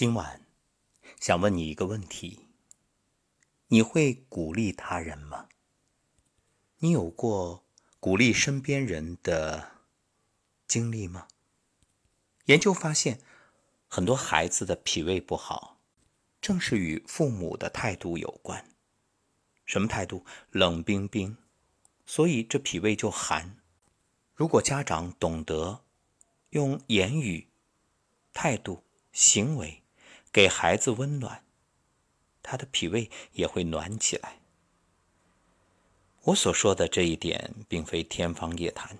今晚想问你一个问题：你会鼓励他人吗？你有过鼓励身边人的经历吗？研究发现，很多孩子的脾胃不好，正是与父母的态度有关。什么态度？冷冰冰，所以这脾胃就寒。如果家长懂得用言语、态度、行为，给孩子温暖，他的脾胃也会暖起来。我所说的这一点，并非天方夜谭。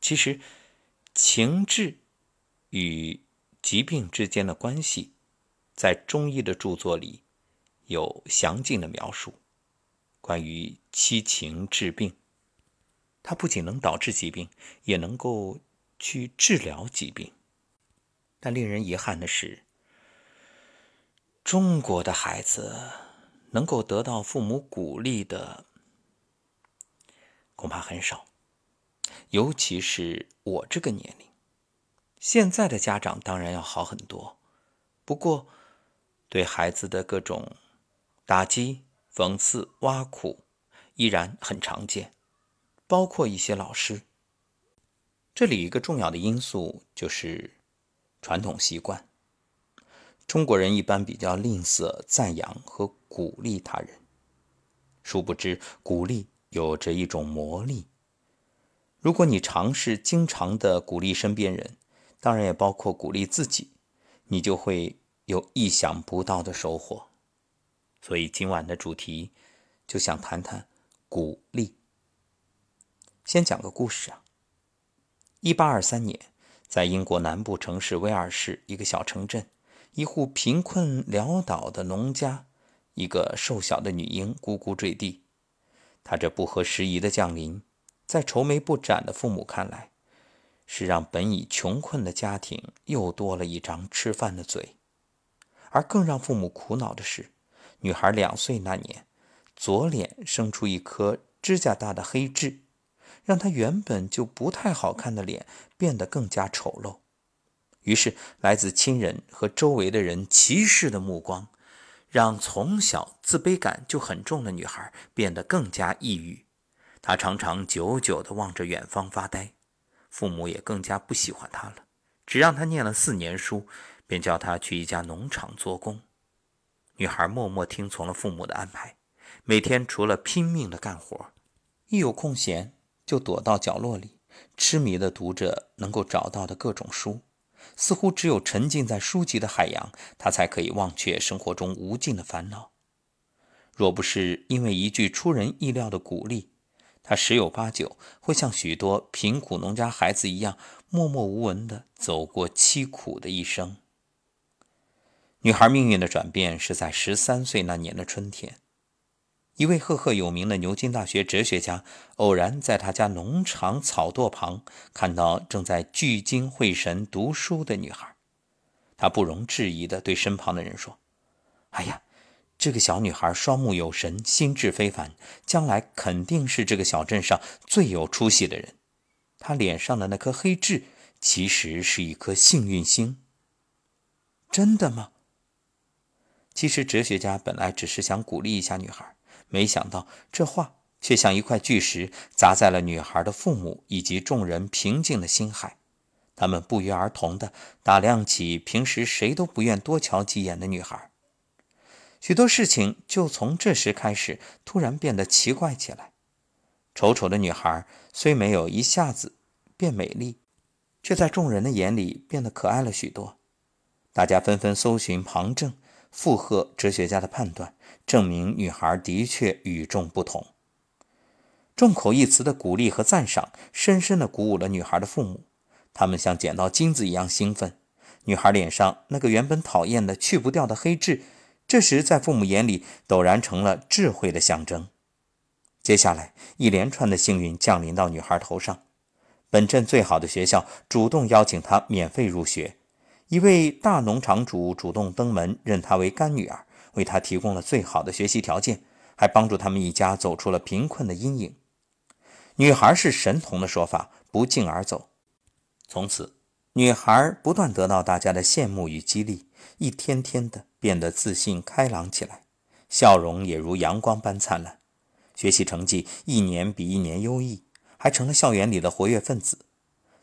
其实，情志与疾病之间的关系，在中医的著作里有详尽的描述。关于七情治病，它不仅能导致疾病，也能够去治疗疾病。但令人遗憾的是。中国的孩子能够得到父母鼓励的恐怕很少，尤其是我这个年龄。现在的家长当然要好很多，不过对孩子的各种打击、讽刺、挖苦依然很常见，包括一些老师。这里一个重要的因素就是传统习惯。中国人一般比较吝啬赞扬和鼓励他人，殊不知鼓励有着一种魔力。如果你尝试经常的鼓励身边人，当然也包括鼓励自己，你就会有意想不到的收获。所以今晚的主题就想谈谈鼓励。先讲个故事啊。一八二三年，在英国南部城市威尔士一个小城镇。一户贫困潦倒的农家，一个瘦小的女婴咕咕坠地。她这不合时宜的降临，在愁眉不展的父母看来，是让本已穷困的家庭又多了一张吃饭的嘴。而更让父母苦恼的是，女孩两岁那年，左脸生出一颗指甲大的黑痣，让她原本就不太好看的脸变得更加丑陋。于是，来自亲人和周围的人歧视的目光，让从小自卑感就很重的女孩变得更加抑郁。她常常久久地望着远方发呆，父母也更加不喜欢她了。只让她念了四年书，便叫她去一家农场做工。女孩默默听从了父母的安排，每天除了拼命地干活，一有空闲就躲到角落里，痴迷地读着能够找到的各种书。似乎只有沉浸在书籍的海洋，他才可以忘却生活中无尽的烦恼。若不是因为一句出人意料的鼓励，他十有八九会像许多贫苦农家孩子一样，默默无闻地走过凄苦的一生。女孩命运的转变是在十三岁那年的春天。一位赫赫有名的牛津大学哲学家偶然在他家农场草垛旁看到正在聚精会神读书的女孩，他不容置疑地对身旁的人说：“哎呀，这个小女孩双目有神，心智非凡，将来肯定是这个小镇上最有出息的人。她脸上的那颗黑痣其实是一颗幸运星。”真的吗？其实哲学家本来只是想鼓励一下女孩。没想到，这话却像一块巨石砸在了女孩的父母以及众人平静的心海。他们不约而同地打量起平时谁都不愿多瞧几眼的女孩。许多事情就从这时开始突然变得奇怪起来。丑丑的女孩虽没有一下子变美丽，却在众人的眼里变得可爱了许多。大家纷纷搜寻旁证。附和哲学家的判断，证明女孩的确与众不同。众口一词的鼓励和赞赏，深深地鼓舞了女孩的父母。他们像捡到金子一样兴奋。女孩脸上那个原本讨厌的、去不掉的黑痣，这时在父母眼里陡然成了智慧的象征。接下来，一连串的幸运降临到女孩头上。本镇最好的学校主动邀请她免费入学。一位大农场主主动登门认她为干女儿，为她提供了最好的学习条件，还帮助他们一家走出了贫困的阴影。女孩是神童的说法不胫而走。从此，女孩不断得到大家的羡慕与激励，一天天的变得自信开朗起来，笑容也如阳光般灿烂，学习成绩一年比一年优异，还成了校园里的活跃分子。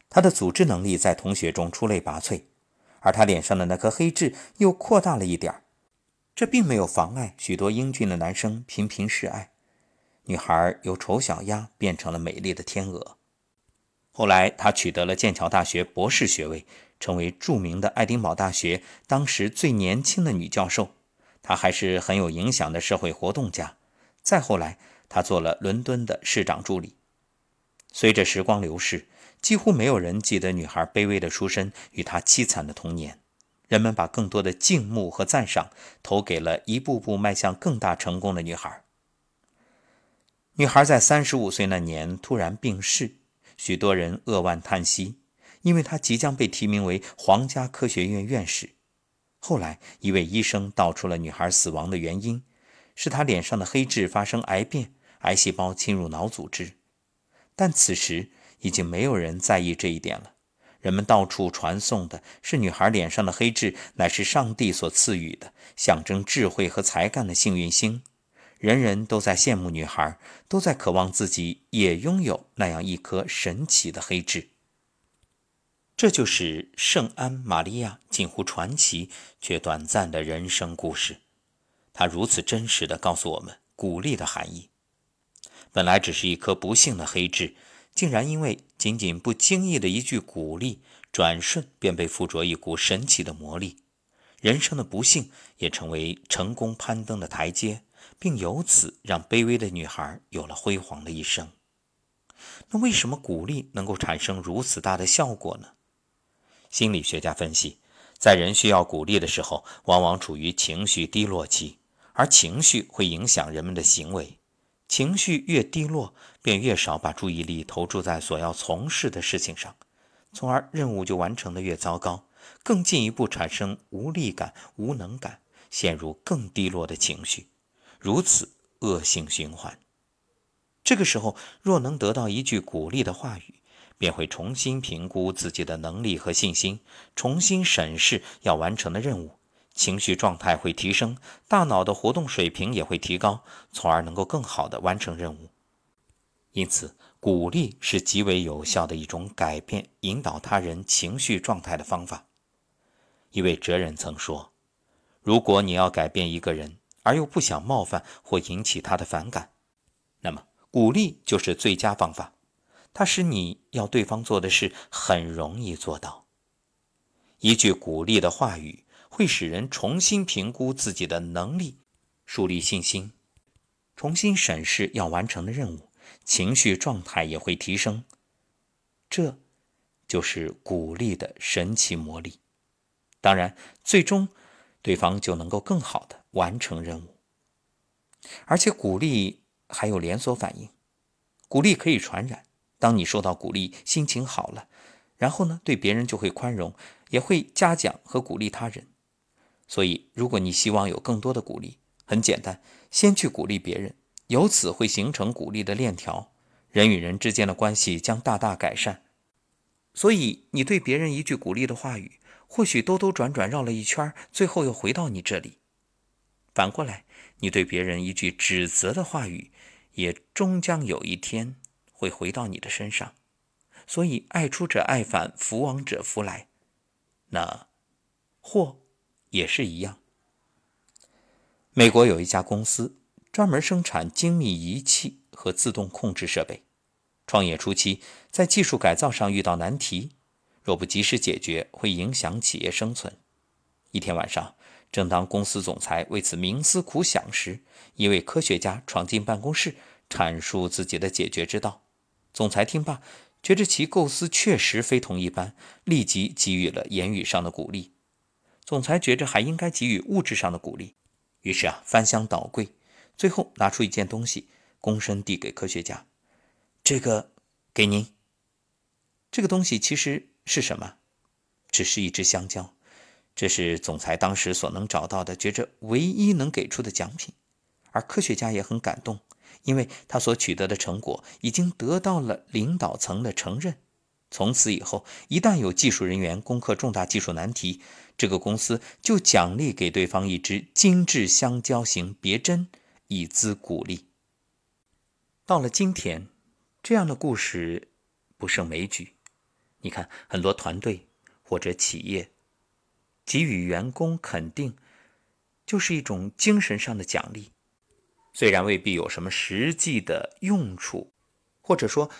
她的组织能力在同学中出类拔萃，而他脸上的那颗黑痣又扩大了一点儿。这并没有妨碍许多英俊的男生频频示爱，女孩由丑小鸭变成了美丽的天鹅。后来，他取得了剑桥大学博士学位，成为著名的爱丁堡大学当时最年轻的女教授。她还是很有影响的社会活动家。再后来，她做了伦敦的市长助理。随着时光流逝，几乎没有人记得女孩卑微的出身与她凄惨的童年。人们把更多的敬慕和赞赏投给了一步步迈向更大成功的女孩。女孩在三十五岁那年突然病逝，许多人扼腕叹息，因为她即将被提名为皇家科学院院士。后来，一位医生道出了女孩死亡的原因，是她脸上的黑痣发生癌变，癌细胞侵入脑组织。但此时已经没有人在意这一点了。人们到处传颂的是女孩脸上的黑痣乃是上帝所赐予的，象征智慧和才干的幸运星。人人都在羡慕女孩，都在渴望自己也拥有那样一颗神奇的黑痣。这就是圣安玛利亚近乎传奇却短暂的人生故事。它如此真实地告诉我们鼓励的含义。本来只是一颗不幸的黑痣。竟然因为仅仅不经意的一句鼓励，转瞬便被附着一股神奇的魔力，人生的不幸也成为成功攀登的台阶，并由此让卑微的女孩有了辉煌的一生。那为什么鼓励能够产生如此大的效果呢？心理学家分析，在人需要鼓励的时候，往往处于情绪低落期，而情绪会影响人们的行为。情绪越低落，便越少把注意力投注在所要从事的事情上，从而任务就完成的越糟糕，更进一步产生无力感、无能感，陷入更低落的情绪，如此恶性循环。这个时候，若能得到一句鼓励的话语，便会重新评估自己的能力和信心，重新审视要完成的任务。情绪状态会提升，大脑的活动水平也会提高，从而能够更好地完成任务。因此，鼓励是极为有效的一种改变、引导他人情绪状态的方法。一位哲人曾说：“如果你要改变一个人，而又不想冒犯或引起他的反感，那么鼓励就是最佳方法。它使你要对方做的事很容易做到。一句鼓励的话语。”会使人重新评估自己的能力，树立信心，重新审视要完成的任务，情绪状态也会提升。这，就是鼓励的神奇魔力。当然，最终，对方就能够更好的完成任务。而且，鼓励还有连锁反应，鼓励可以传染。当你受到鼓励，心情好了，然后呢，对别人就会宽容，也会嘉奖和鼓励他人。所以，如果你希望有更多的鼓励，很简单，先去鼓励别人，由此会形成鼓励的链条，人与人之间的关系将大大改善。所以，你对别人一句鼓励的话语，或许兜兜转转绕了一圈，最后又回到你这里。反过来，你对别人一句指责的话语，也终将有一天会回到你的身上。所以，爱出者爱返，福往者福来。那祸？也是一样。美国有一家公司专门生产精密仪器和自动控制设备。创业初期，在技术改造上遇到难题，若不及时解决，会影响企业生存。一天晚上，正当公司总裁为此冥思苦想时，一位科学家闯进办公室，阐述自己的解决之道。总裁听罢，觉着其构思确实非同一般，立即给予了言语上的鼓励。总裁觉着还应该给予物质上的鼓励，于是啊翻箱倒柜，最后拿出一件东西，躬身递给科学家：“这个给您。”这个东西其实是什么？只是一只香蕉。这是总裁当时所能找到的，觉着唯一能给出的奖品。而科学家也很感动，因为他所取得的成果已经得到了领导层的承认。从此以后，一旦有技术人员攻克重大技术难题，这个公司就奖励给对方一支精致香蕉型别针，以资鼓励。到了今天，这样的故事不胜枚举。你看，很多团队或者企业给予员工肯定，就是一种精神上的奖励，虽然未必有什么实际的用处，或者说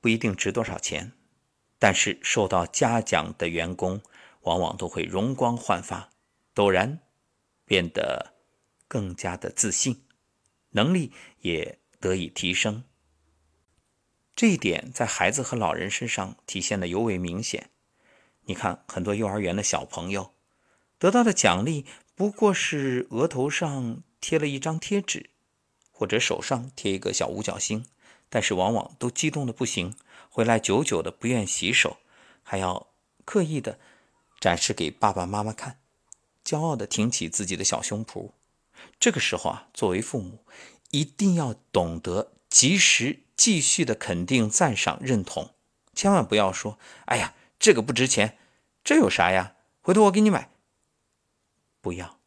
不一定值多少钱，但是受到嘉奖的员工往往都会容光焕发，陡然变得更加的自信，能力也。得以提升，这一点在孩子和老人身上体现的尤为明显。你看，很多幼儿园的小朋友得到的奖励不过是额头上贴了一张贴纸，或者手上贴一个小五角星，但是往往都激动的不行，回来久久的不愿洗手，还要刻意的展示给爸爸妈妈看，骄傲的挺起自己的小胸脯。这个时候啊，作为父母。一定要懂得及时、继续的肯定、赞赏、认同，千万不要说：“哎呀，这个不值钱，这有啥呀？回头我给你买。”不要，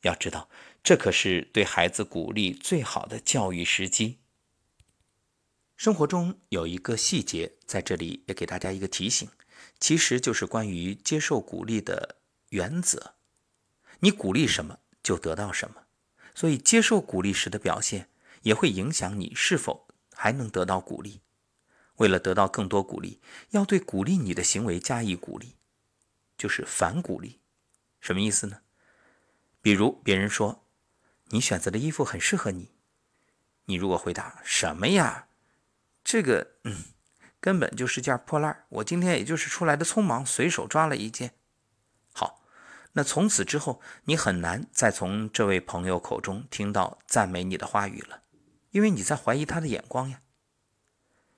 要知道，这可是对孩子鼓励最好的教育时机。生活中有一个细节，在这里也给大家一个提醒，其实就是关于接受鼓励的原则：你鼓励什么，就得到什么。所以，接受鼓励时的表现也会影响你是否还能得到鼓励。为了得到更多鼓励，要对鼓励你的行为加以鼓励，就是反鼓励。什么意思呢？比如别人说你选择的衣服很适合你，你如果回答什么呀？这个嗯，根本就是件破烂我今天也就是出来的匆忙，随手抓了一件。好那从此之后，你很难再从这位朋友口中听到赞美你的话语了，因为你在怀疑他的眼光呀。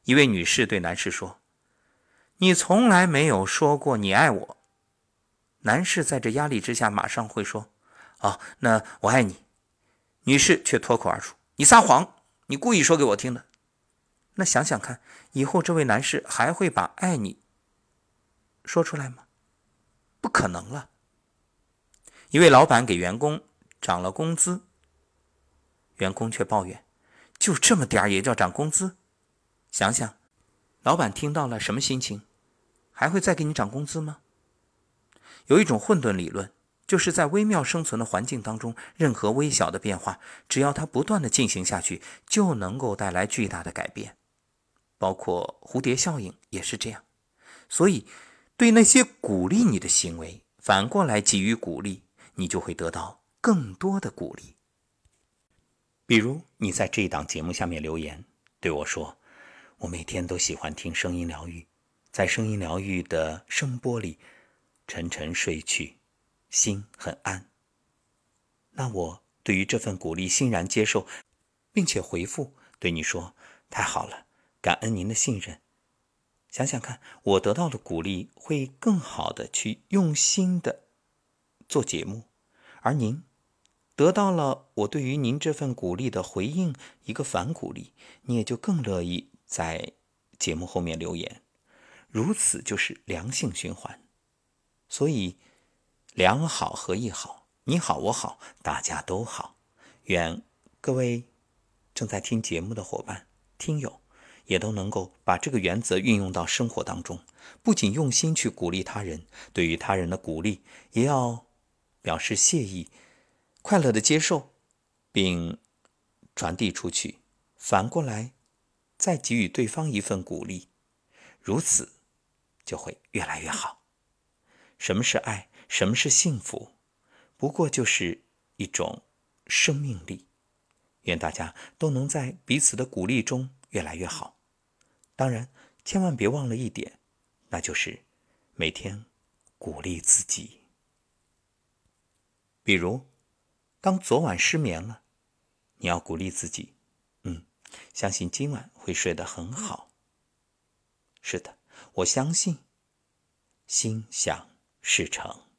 一位女士对男士说：“你从来没有说过你爱我。”男士在这压力之下，马上会说：“哦，那我爱你。”女士却脱口而出：“你撒谎，你故意说给我听的。”那想想看，以后这位男士还会把“爱你”说出来吗？不可能了。一位老板给员工涨了工资，员工却抱怨：“就这么点儿也叫涨工资？”想想，老板听到了什么心情？还会再给你涨工资吗？有一种混沌理论，就是在微妙生存的环境当中，任何微小的变化，只要它不断的进行下去，就能够带来巨大的改变。包括蝴蝶效应也是这样。所以，对那些鼓励你的行为，反过来给予鼓励。你就会得到更多的鼓励。比如，你在这一档节目下面留言对我说：“我每天都喜欢听声音疗愈，在声音疗愈的声波里沉沉睡去，心很安。”那我对于这份鼓励欣然接受，并且回复对你说：“太好了，感恩您的信任。”想想看，我得到的鼓励会更好的去用心的。做节目，而您得到了我对于您这份鼓励的回应，一个反鼓励，你也就更乐意在节目后面留言，如此就是良性循环。所以，良好合一好，你好我好，大家都好。愿各位正在听节目的伙伴、听友，也都能够把这个原则运用到生活当中，不仅用心去鼓励他人，对于他人的鼓励，也要。表示谢意，快乐的接受，并传递出去，反过来再给予对方一份鼓励，如此就会越来越好。什么是爱？什么是幸福？不过就是一种生命力。愿大家都能在彼此的鼓励中越来越好。当然，千万别忘了一点，那就是每天鼓励自己。比如，当昨晚失眠了，你要鼓励自己，嗯，相信今晚会睡得很好。是的，我相信，心想事成。